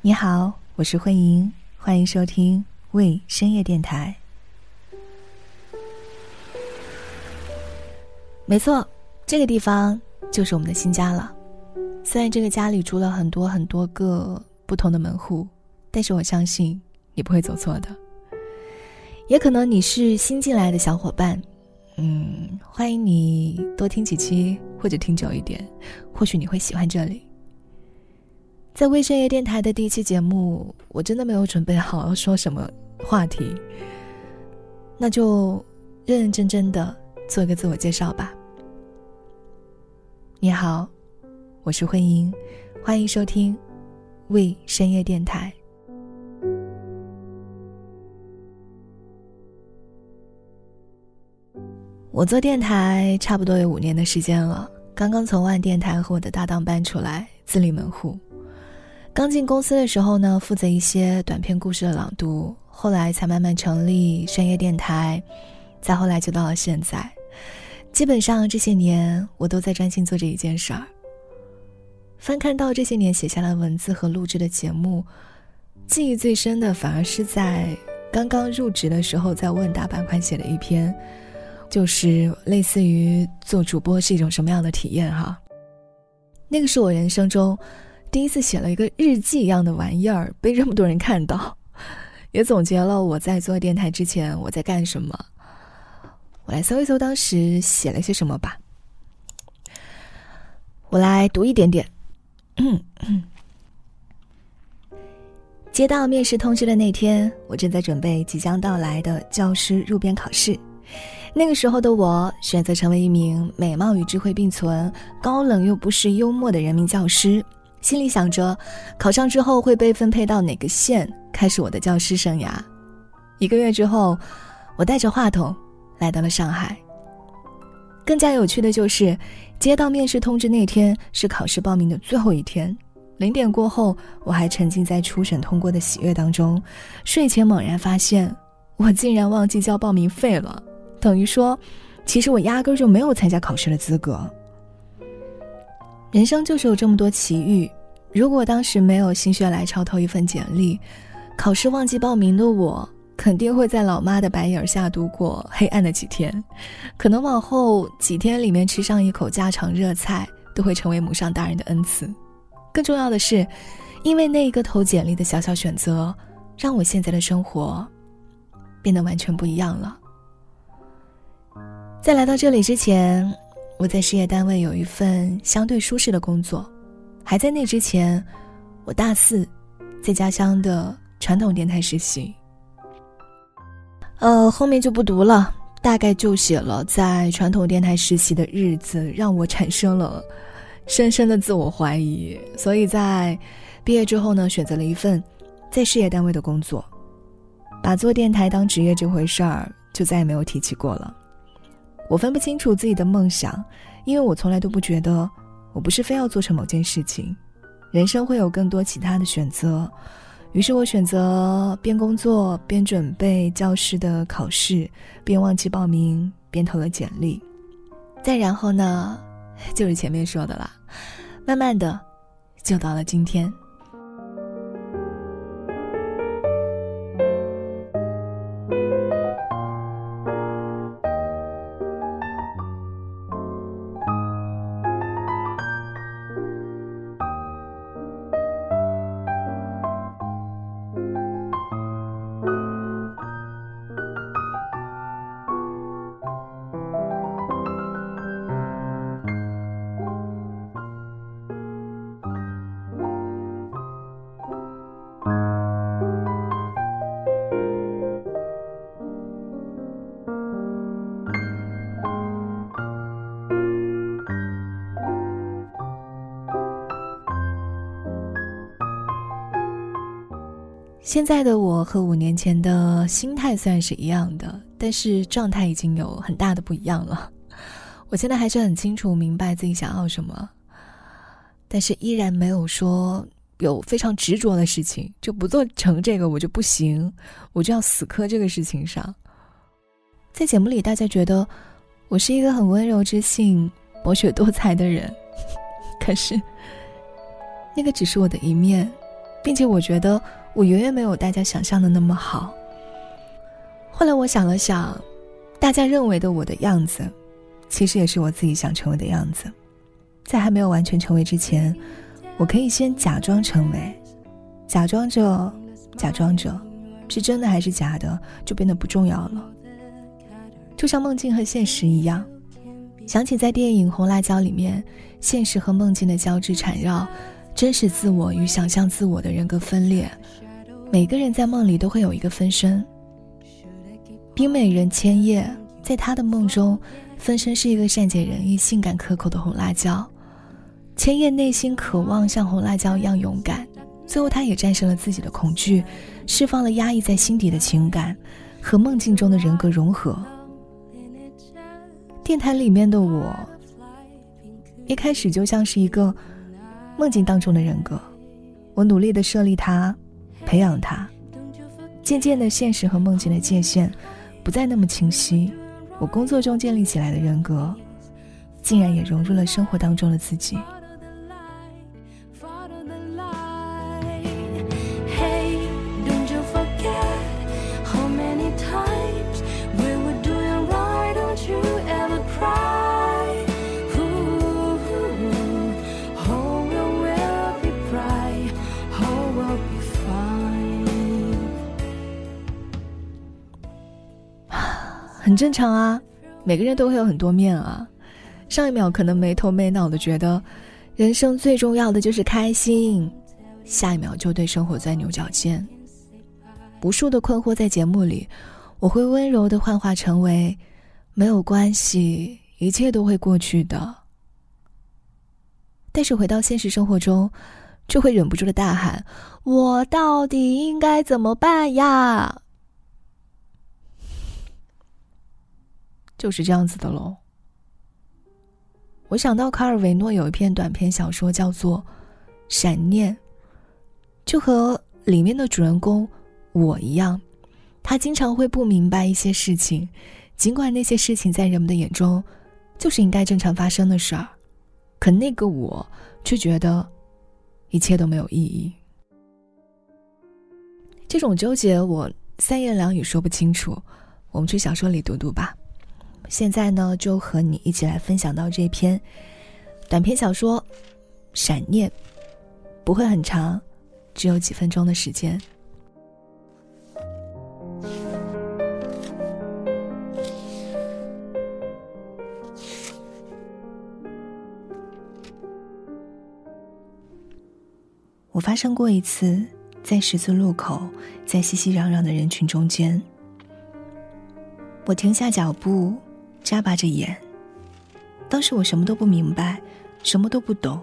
你好，我是慧莹，欢迎收听为深夜电台。没错，这个地方就是我们的新家了。虽然这个家里住了很多很多个不同的门户，但是我相信你不会走错的。也可能你是新进来的小伙伴，嗯，欢迎你多听几期或者听久一点，或许你会喜欢这里。在微深夜电台的第一期节目，我真的没有准备好要说什么话题，那就认认真真的做个自我介绍吧。你好，我是慧英，欢迎收听微深夜电台。我做电台差不多有五年的时间了，刚刚从万电台和我的搭档搬出来，自立门户。刚进公司的时候呢，负责一些短篇故事的朗读，后来才慢慢成立深夜电台，再后来就到了现在。基本上这些年，我都在专心做这一件事儿。翻看到这些年写下的文字和录制的节目，记忆最深的反而是在刚刚入职的时候，在问答板块写的一篇，就是类似于做主播是一种什么样的体验哈。那个是我人生中。第一次写了一个日记一样的玩意儿，被这么多人看到，也总结了我在做电台之前我在干什么。我来搜一搜当时写了些什么吧。我来读一点点。接到面试通知的那天，我正在准备即将到来的教师入编考试。那个时候的我，选择成为一名美貌与智慧并存、高冷又不失幽默的人民教师。心里想着，考上之后会被分配到哪个县，开始我的教师生涯。一个月之后，我带着话筒来到了上海。更加有趣的就是，接到面试通知那天是考试报名的最后一天。零点过后，我还沉浸在初审通过的喜悦当中。睡前猛然发现，我竟然忘记交报名费了，等于说，其实我压根就没有参加考试的资格。人生就是有这么多奇遇，如果当时没有心血来潮投一份简历，考试忘记报名的我，肯定会在老妈的白眼下度过黑暗的几天，可能往后几天里面吃上一口家常热菜，都会成为母上大人的恩赐。更重要的是，因为那一个投简历的小小选择，让我现在的生活变得完全不一样了。在来到这里之前。我在事业单位有一份相对舒适的工作，还在那之前，我大四，在家乡的传统电台实习。呃，后面就不读了，大概就写了在传统电台实习的日子，让我产生了深深的自我怀疑。所以在毕业之后呢，选择了一份在事业单位的工作，把做电台当职业这回事儿就再也没有提起过了。我分不清楚自己的梦想，因为我从来都不觉得我不是非要做成某件事情，人生会有更多其他的选择。于是我选择边工作边准备教师的考试，边忘记报名边投了简历。再然后呢，就是前面说的啦，慢慢的就到了今天。现在的我和五年前的心态虽然是一样的，但是状态已经有很大的不一样了。我现在还是很清楚明白自己想要什么，但是依然没有说有非常执着的事情，就不做成这个我就不行，我就要死磕这个事情上。在节目里，大家觉得我是一个很温柔知性、博学多才的人，可是那个只是我的一面。并且我觉得我远远没有大家想象的那么好。后来我想了想，大家认为的我的样子，其实也是我自己想成为的样子。在还没有完全成为之前，我可以先假装成为，假装着，假装着，是真的还是假的，就变得不重要了。就像梦境和现实一样，想起在电影《红辣椒》里面，现实和梦境的交织缠绕，真实自我与想象自我的人格分裂，每个人在梦里都会有一个分身。冰美人千叶在他的梦中，分身是一个善解人意、性感可口的红辣椒。千叶内心渴望像红辣椒一样勇敢，最后他也战胜了自己的恐惧，释放了压抑在心底的情感，和梦境中的人格融合。电台里面的我，一开始就像是一个梦境当中的人格，我努力的设立它，培养他，渐渐的，现实和梦境的界限不再那么清晰，我工作中建立起来的人格，竟然也融入了生活当中的自己。很正常啊，每个人都会有很多面啊。上一秒可能没头没脑的觉得，人生最重要的就是开心，下一秒就对生活钻牛角尖。无数的困惑在节目里，我会温柔的幻化成为，没有关系，一切都会过去的。但是回到现实生活中，就会忍不住的大喊：我到底应该怎么办呀？就是这样子的喽。我想到卡尔维诺有一篇短篇小说叫做《闪念》，就和里面的主人公我一样，他经常会不明白一些事情，尽管那些事情在人们的眼中就是应该正常发生的事儿，可那个我却觉得一切都没有意义。这种纠结我三言两语说不清楚，我们去小说里读读吧。现在呢，就和你一起来分享到这篇短篇小说《闪念》，不会很长，只有几分钟的时间。我发生过一次，在十字路口，在熙熙攘攘的人群中间，我停下脚步。眨巴着眼。当时我什么都不明白，什么都不懂，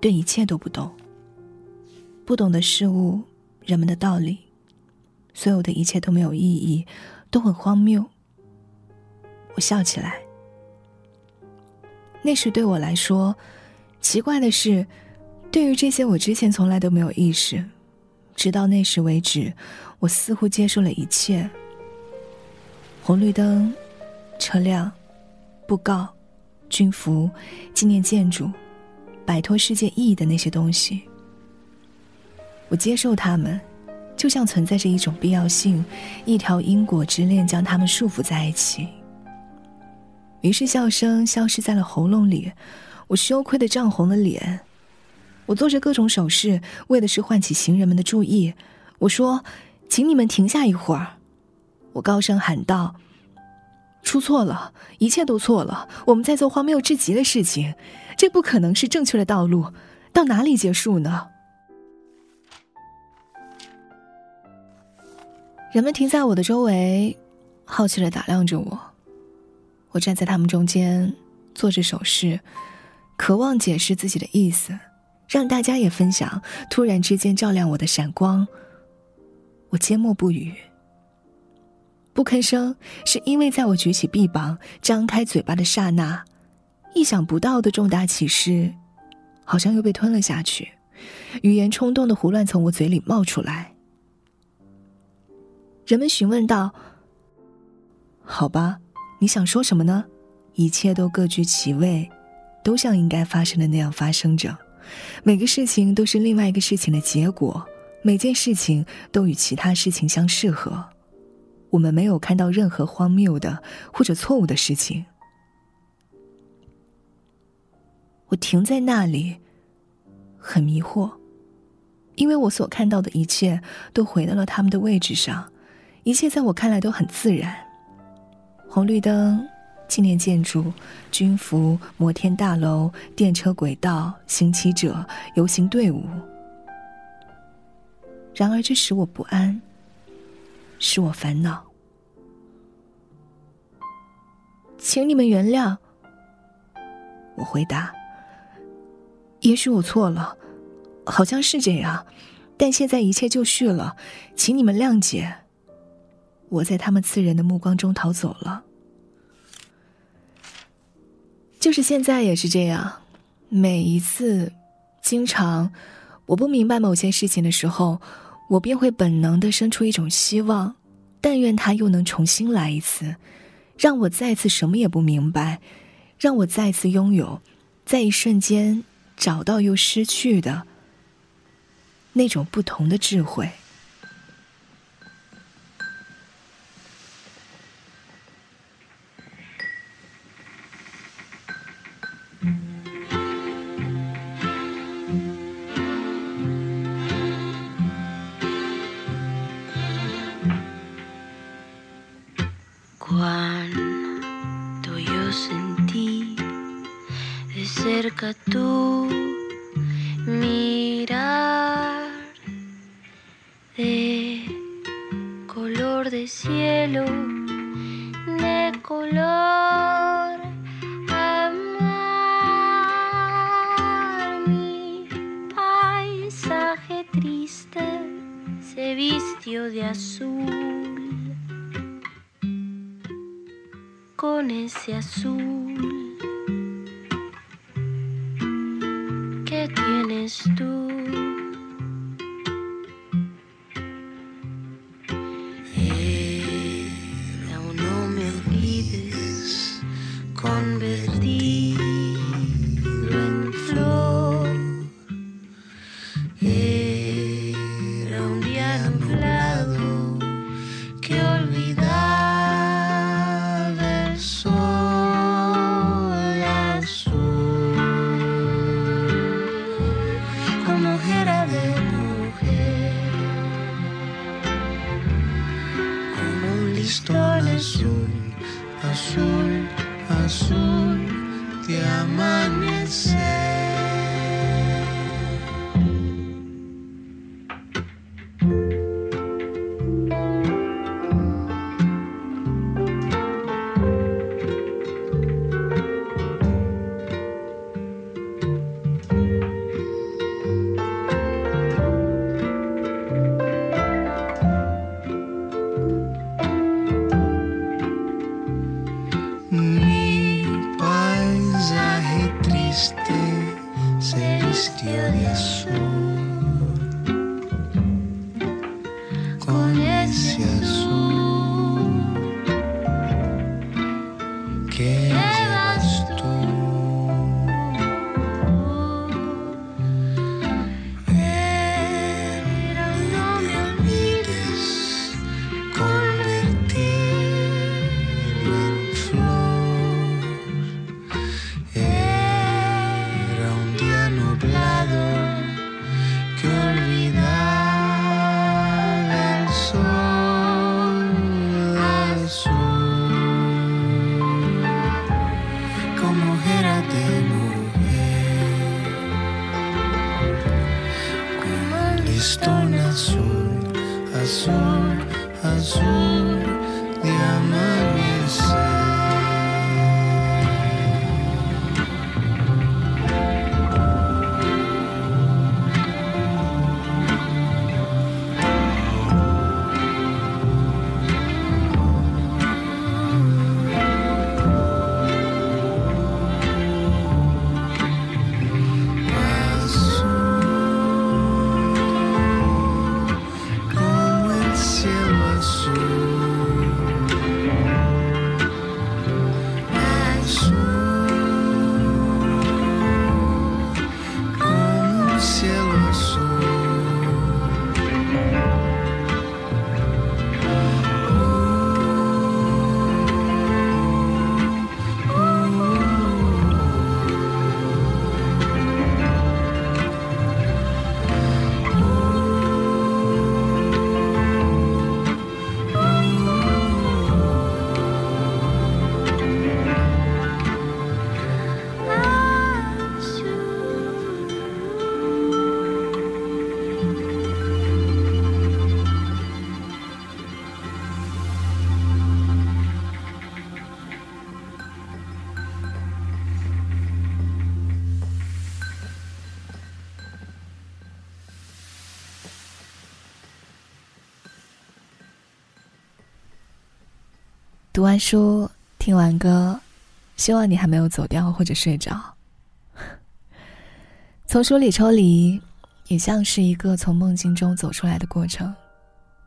对一切都不懂。不懂的事物，人们的道理，所有的一切都没有意义，都很荒谬。我笑起来。那时对我来说，奇怪的是，对于这些我之前从来都没有意识，直到那时为止，我似乎接受了一切。红绿灯。车辆、布告、军服、纪念建筑，摆脱世界意义的那些东西，我接受他们，就像存在着一种必要性，一条因果之链将他们束缚在一起。于是笑声消失在了喉咙里，我羞愧的涨红了脸，我做着各种手势，为的是唤起行人们的注意。我说：“请你们停下一会儿。”我高声喊道。出错了，一切都错了。我们在做荒谬至极的事情，这不可能是正确的道路。到哪里结束呢？人们停在我的周围，好奇的打量着我。我站在他们中间，做着手势，渴望解释自己的意思，让大家也分享突然之间照亮我的闪光。我缄默不语。不吭声，是因为在我举起臂膀、张开嘴巴的刹那，意想不到的重大启示，好像又被吞了下去，语言冲动的胡乱从我嘴里冒出来。人们询问道：“好吧，你想说什么呢？”一切都各居其位，都像应该发生的那样发生着。每个事情都是另外一个事情的结果，每件事情都与其他事情相适合。我们没有看到任何荒谬的或者错误的事情。我停在那里，很迷惑，因为我所看到的一切都回到了他们的位置上，一切在我看来都很自然。红绿灯、纪念建筑、军服、摩天大楼、电车轨道、行乞者、游行队伍。然而，这使我不安。使我烦恼，请你们原谅。我回答：“也许我错了，好像是这样，但现在一切就绪了，请你们谅解。”我在他们刺人的目光中逃走了。就是现在也是这样，每一次，经常，我不明白某些事情的时候。我便会本能的生出一种希望，但愿他又能重新来一次，让我再次什么也不明白，让我再次拥有，在一瞬间找到又失去的那种不同的智慧。Tu mirar de color de cielo, de color amar. Mi paisaje triste se vistió de azul. Con ese azul used 读完书，听完歌，希望你还没有走掉或者睡着。从书里抽离，也像是一个从梦境中走出来的过程。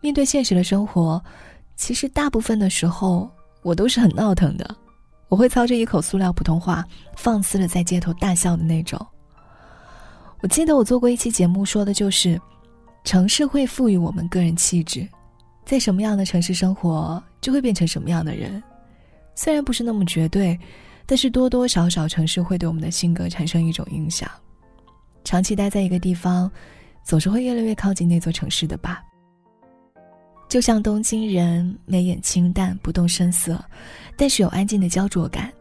面对现实的生活，其实大部分的时候我都是很闹腾的，我会操着一口塑料普通话，放肆的在街头大笑的那种。我记得我做过一期节目，说的就是，城市会赋予我们个人气质，在什么样的城市生活，就会变成什么样的人。虽然不是那么绝对，但是多多少少城市会对我们的性格产生一种影响。长期待在一个地方，总是会越来越靠近那座城市的吧。就像东京人眉眼清淡，不动声色，但是有安静的焦灼感。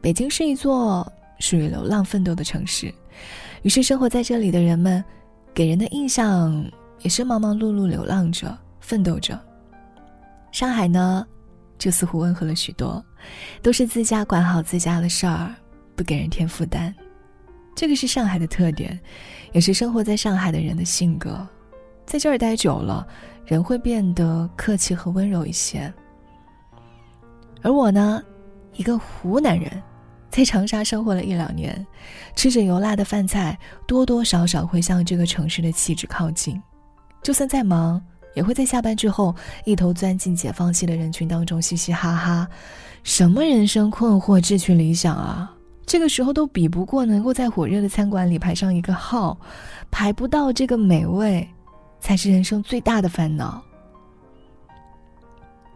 北京是一座属于流浪奋斗的城市。于是，生活在这里的人们，给人的印象也是忙忙碌碌、流浪着、奋斗着。上海呢，就似乎温和了许多，都是自家管好自家的事儿，不给人添负担。这个是上海的特点，也是生活在上海的人的性格。在这儿待久了，人会变得客气和温柔一些。而我呢，一个湖南人。在长沙生活了一两年，吃着油辣的饭菜，多多少少会向这个城市的气质靠近。就算再忙，也会在下班之后一头钻进解放西的人群当中，嘻嘻哈哈。什么人生困惑、志趣理想啊？这个时候都比不过能够在火热的餐馆里排上一个号，排不到这个美味，才是人生最大的烦恼。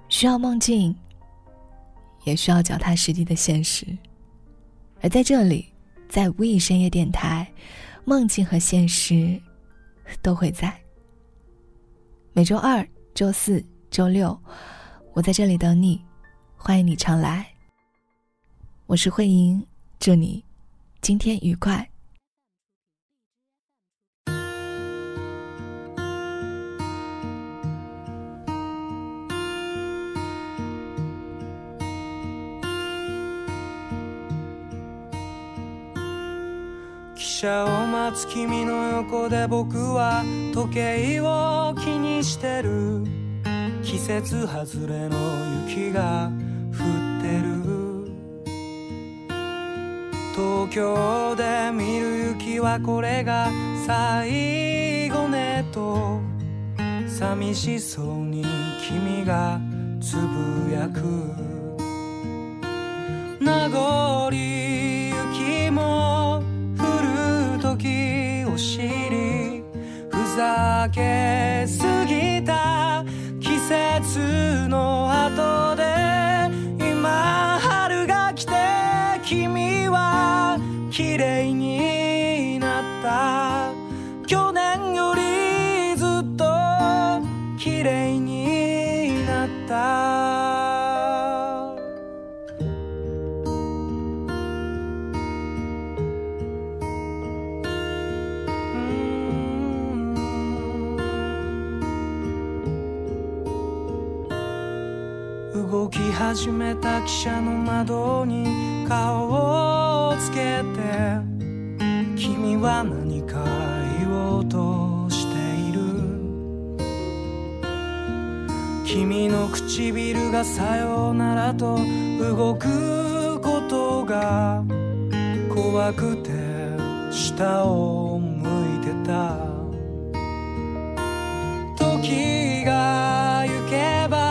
需要梦境，也需要脚踏实地的现实。而在这里，在 We 深夜电台，梦境和现实都会在。每周二、周四、周六，我在这里等你，欢迎你常来。我是慧莹，祝你今天愉快。車を待つ君の横で僕は時計を気にしてる。季節外れの雪が降ってる。東京で見る雪はこれが最後ねと。寂しそうに君がつぶやく。名残 again. 始めた汽車の窓に顔をつけて君は何か言おうとしている。君の唇がさようならと動くことが怖くて下を向いてた。時が行けば